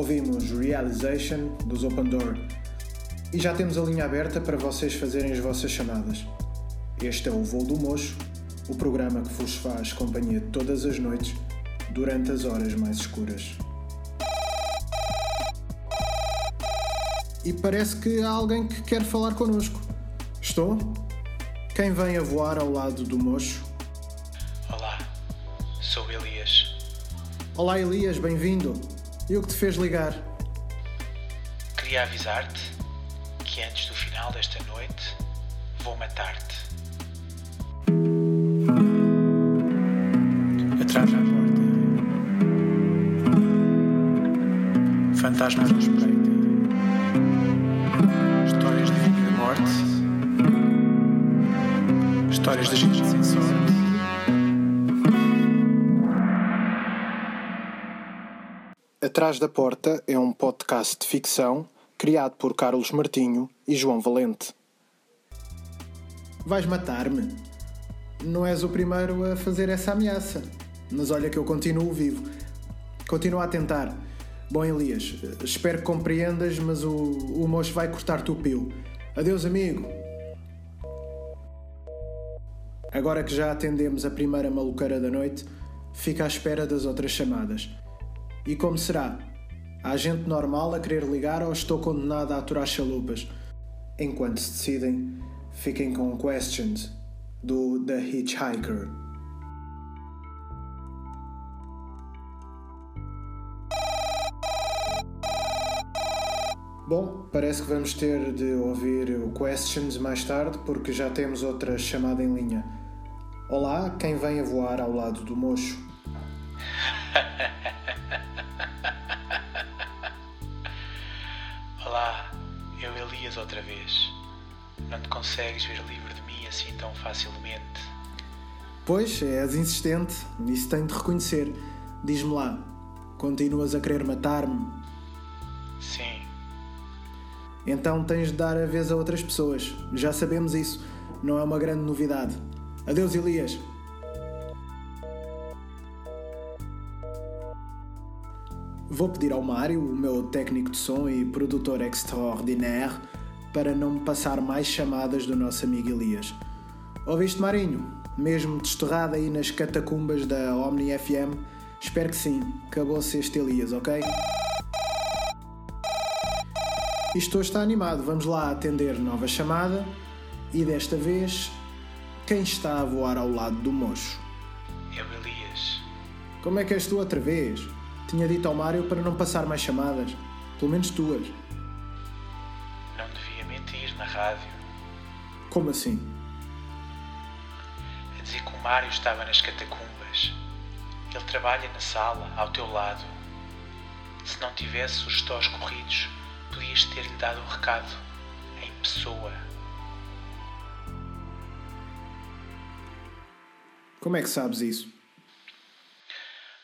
Ouvimos Realization dos Open Door e já temos a linha aberta para vocês fazerem as vossas chamadas. Este é o Voo do Mocho, o programa que vos faz companhia todas as noites durante as horas mais escuras. E parece que há alguém que quer falar connosco. Estou? Quem vem a voar ao lado do mocho? Olá, sou Elias. Olá Elias, bem-vindo. E o que te fez ligar? Queria avisar-te que antes do final desta noite vou matar-te. Atrás da porta. Fantasmas à espreita. Histórias de vida e morte. Histórias de gente sem sorte. Atrás da Porta é um podcast de ficção criado por Carlos Martinho e João Valente. Vais matar-me? Não és o primeiro a fazer essa ameaça. Mas olha que eu continuo vivo. Continuo a tentar. Bom, Elias, espero que compreendas, mas o, o moço vai cortar-te o pio. Adeus, amigo. Agora que já atendemos a primeira maluqueira da noite, fica à espera das outras chamadas. E como será? Há gente normal a querer ligar ou estou condenado a aturar chalupas? Enquanto se decidem, fiquem com Questions do The Hitchhiker. Bom, parece que vamos ter de ouvir o Questions mais tarde porque já temos outra chamada em linha. Olá, quem vem a voar ao lado do mocho? Não te consegues ver livre de mim assim tão facilmente. Pois, és insistente, isso tenho de reconhecer. Diz-me lá, continuas a querer matar-me? Sim, Então tens de dar a vez a outras pessoas. Já sabemos isso, não é uma grande novidade. Adeus, Elias. Vou pedir ao Mário, o meu técnico de som e produtor extraordinaire, para não me passar mais chamadas do nosso amigo Elias. Ouviste, Marinho? Mesmo desterrado aí nas catacumbas da Omni FM? Espero que sim. Acabou-se este Elias, ok? Isto hoje está animado. Vamos lá atender nova chamada. E desta vez, quem está a voar ao lado do mocho? eu Elias. Como é que és tu outra vez? Tinha dito ao Mário para não passar mais chamadas. Pelo menos tuas. Rádio. Como assim? A dizer que o Mário estava nas catacumbas. Ele trabalha na sala, ao teu lado. Se não tivesse os tós corridos, podias ter-lhe dado um recado. Em pessoa. Como é que sabes isso?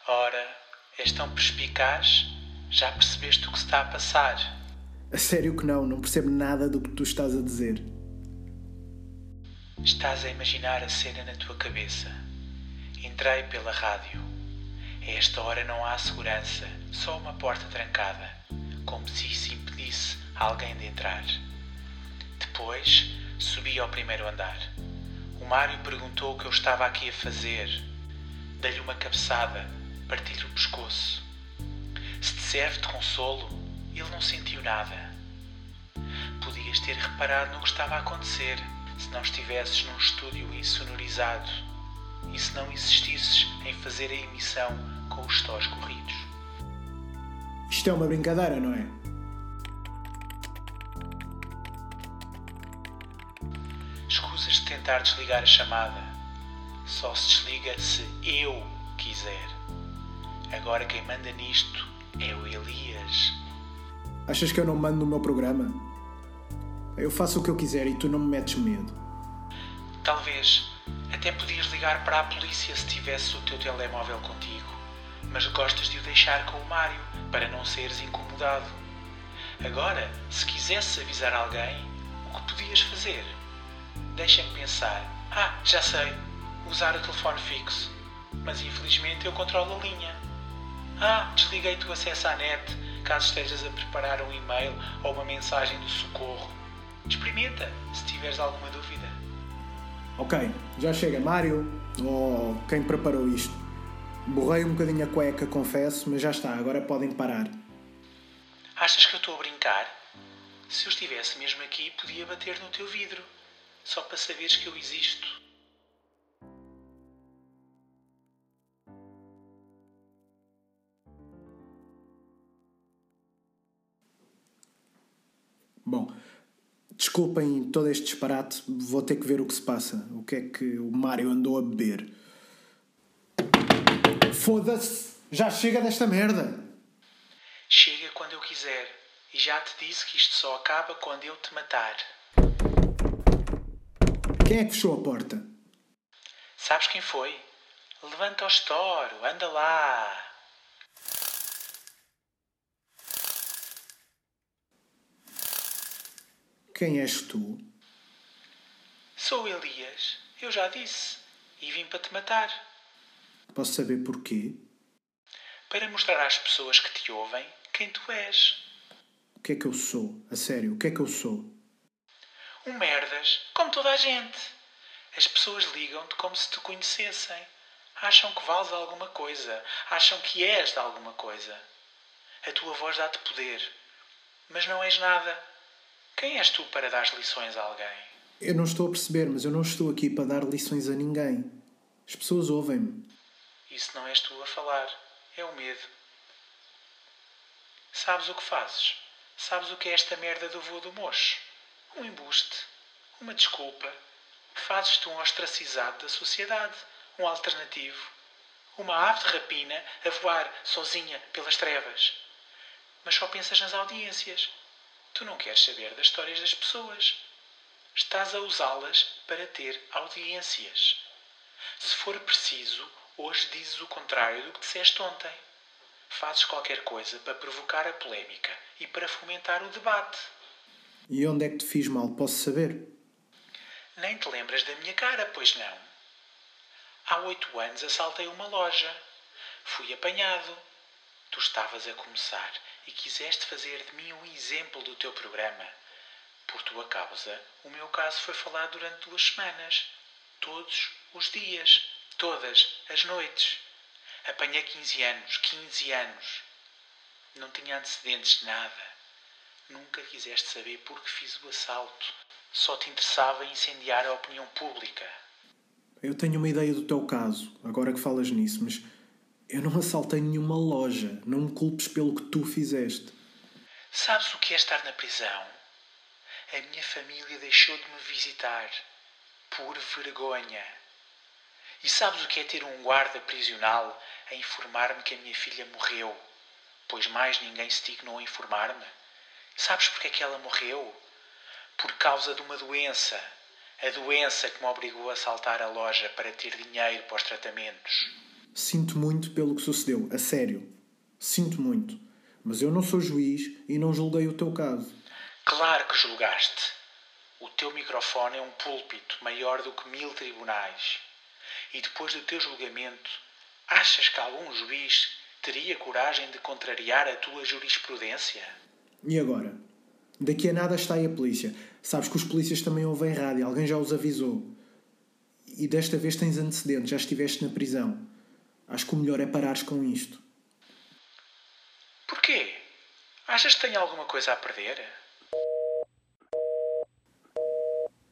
Ora, és tão perspicaz? Já percebeste o que se está a passar? A sério que não, não percebo nada do que tu estás a dizer. Estás a imaginar a cena na tua cabeça. Entrei pela rádio. A esta hora não há segurança, só uma porta trancada, como se isso impedisse alguém de entrar. Depois subi ao primeiro andar. O Mário perguntou o que eu estava aqui a fazer. Dei-lhe uma cabeçada, parti-lhe o pescoço. Se te serve de consolo, ele não sentiu nada. Podias ter reparado no que estava a acontecer se não estivesses num estúdio insonorizado e se não insistisses em fazer a emissão com os tós corridos. Isto é uma brincadeira, não é? Escusas de tentar desligar a chamada. Só se desliga se eu quiser. Agora quem manda nisto é o Elias. Achas que eu não mando no meu programa? Eu faço o que eu quiser e tu não me metes medo. Talvez até podias ligar para a polícia se tivesse o teu telemóvel contigo, mas gostas de o deixar com o Mário para não seres incomodado. Agora, se quisesse avisar alguém, o que podias fazer? Deixa-me pensar. Ah, já sei. Usar o telefone fixo. Mas infelizmente eu controlo a linha. Ah, desliguei-te o acesso à net, caso estejas a preparar um e-mail ou uma mensagem do socorro. Experimenta, se tiveres alguma dúvida. Ok, já chega, Mário, ou oh, quem preparou isto. Borrei um bocadinho a cueca, confesso, mas já está, agora podem parar. Achas que eu estou a brincar? Se eu estivesse mesmo aqui, podia bater no teu vidro, só para saberes que eu existo. Desculpem todo este disparate, vou ter que ver o que se passa. O que é que o Mário andou a beber? Foda-se! Já chega desta merda! Chega quando eu quiser. E já te disse que isto só acaba quando eu te matar. Quem é que fechou a porta? Sabes quem foi? Levanta o estouro, anda lá. Quem és tu? Sou Elias, eu já disse, e vim para te matar. Posso saber porquê? Para mostrar às pessoas que te ouvem quem tu és. O que é que eu sou? A sério, o que é que eu sou? Um merdas, como toda a gente. As pessoas ligam-te como se te conhecessem. Acham que vales alguma coisa. Acham que és de alguma coisa. A tua voz dá-te poder. Mas não és nada. Quem és tu para dar lições a alguém? Eu não estou a perceber, mas eu não estou aqui para dar lições a ninguém. As pessoas ouvem-me. Isso não és tu a falar, é o medo. Sabes o que fazes? Sabes o que é esta merda do voo do mocho? Um embuste, uma desculpa. Fazes-te um ostracizado da sociedade, um alternativo. Uma ave de rapina a voar sozinha pelas trevas. Mas só pensas nas audiências, Tu não queres saber das histórias das pessoas. Estás a usá-las para ter audiências. Se for preciso, hoje dizes o contrário do que disseste ontem. Fazes qualquer coisa para provocar a polémica e para fomentar o debate. E onde é que te fiz mal? Posso saber? Nem te lembras da minha cara, pois não? Há oito anos assaltei uma loja. Fui apanhado. Tu estavas a começar e quiseste fazer de mim um exemplo do teu programa. Por tua causa, o meu caso foi falado durante duas semanas. Todos os dias. Todas as noites. Apanhei 15 anos. 15 anos. Não tinha antecedentes de nada. Nunca quiseste saber por que fiz o assalto. Só te interessava incendiar a opinião pública. Eu tenho uma ideia do teu caso, agora que falas nisso, mas eu não assaltei nenhuma loja. Não me culpes pelo que tu fizeste. Sabes o que é estar na prisão? A minha família deixou de me visitar. Por vergonha. E sabes o que é ter um guarda prisional a informar-me que a minha filha morreu? Pois mais ninguém se dignou a informar-me. Sabes porque é que ela morreu? Por causa de uma doença. A doença que me obrigou a assaltar a loja para ter dinheiro para os tratamentos. Sinto muito pelo que sucedeu, a sério. Sinto muito. Mas eu não sou juiz e não julguei o teu caso. Claro que julgaste. O teu microfone é um púlpito maior do que mil tribunais. E depois do teu julgamento, achas que algum juiz teria coragem de contrariar a tua jurisprudência? E agora? Daqui a nada está aí a polícia. Sabes que os polícias também ouvem rádio, alguém já os avisou. E desta vez tens antecedentes, já estiveste na prisão. Acho que o melhor é parares com isto. Porquê? Achas que tenho alguma coisa a perder?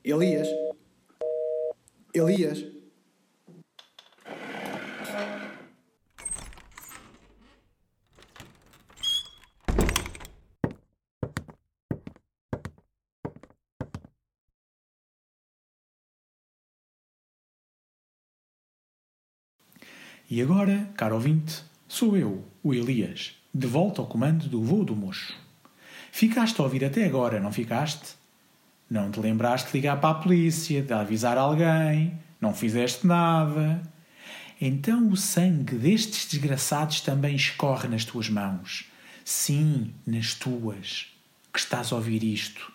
Elias? Elias? E agora, caro ouvinte, sou eu, o Elias, de volta ao comando do voo do mocho. Ficaste a ouvir até agora, não ficaste? Não te lembraste de ligar para a polícia, de avisar alguém, não fizeste nada. Então o sangue destes desgraçados também escorre nas tuas mãos. Sim, nas tuas, que estás a ouvir isto.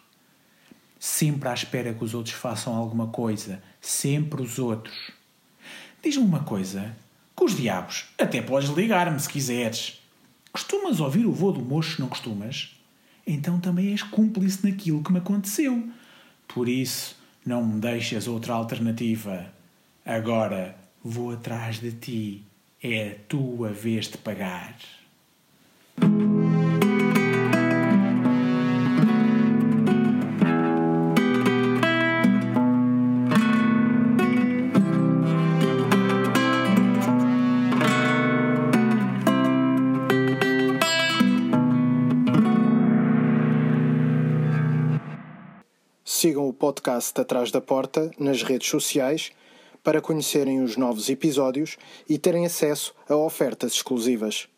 Sempre à espera que os outros façam alguma coisa, sempre os outros. Diz-me uma coisa, com os diabos, até podes ligar-me se quiseres. Costumas ouvir o vô do mocho, não costumas? Então também és cúmplice naquilo que me aconteceu. Por isso, não me deixas outra alternativa. Agora vou atrás de ti. É a tua vez de pagar. Sigam o podcast Atrás da Porta nas redes sociais para conhecerem os novos episódios e terem acesso a ofertas exclusivas.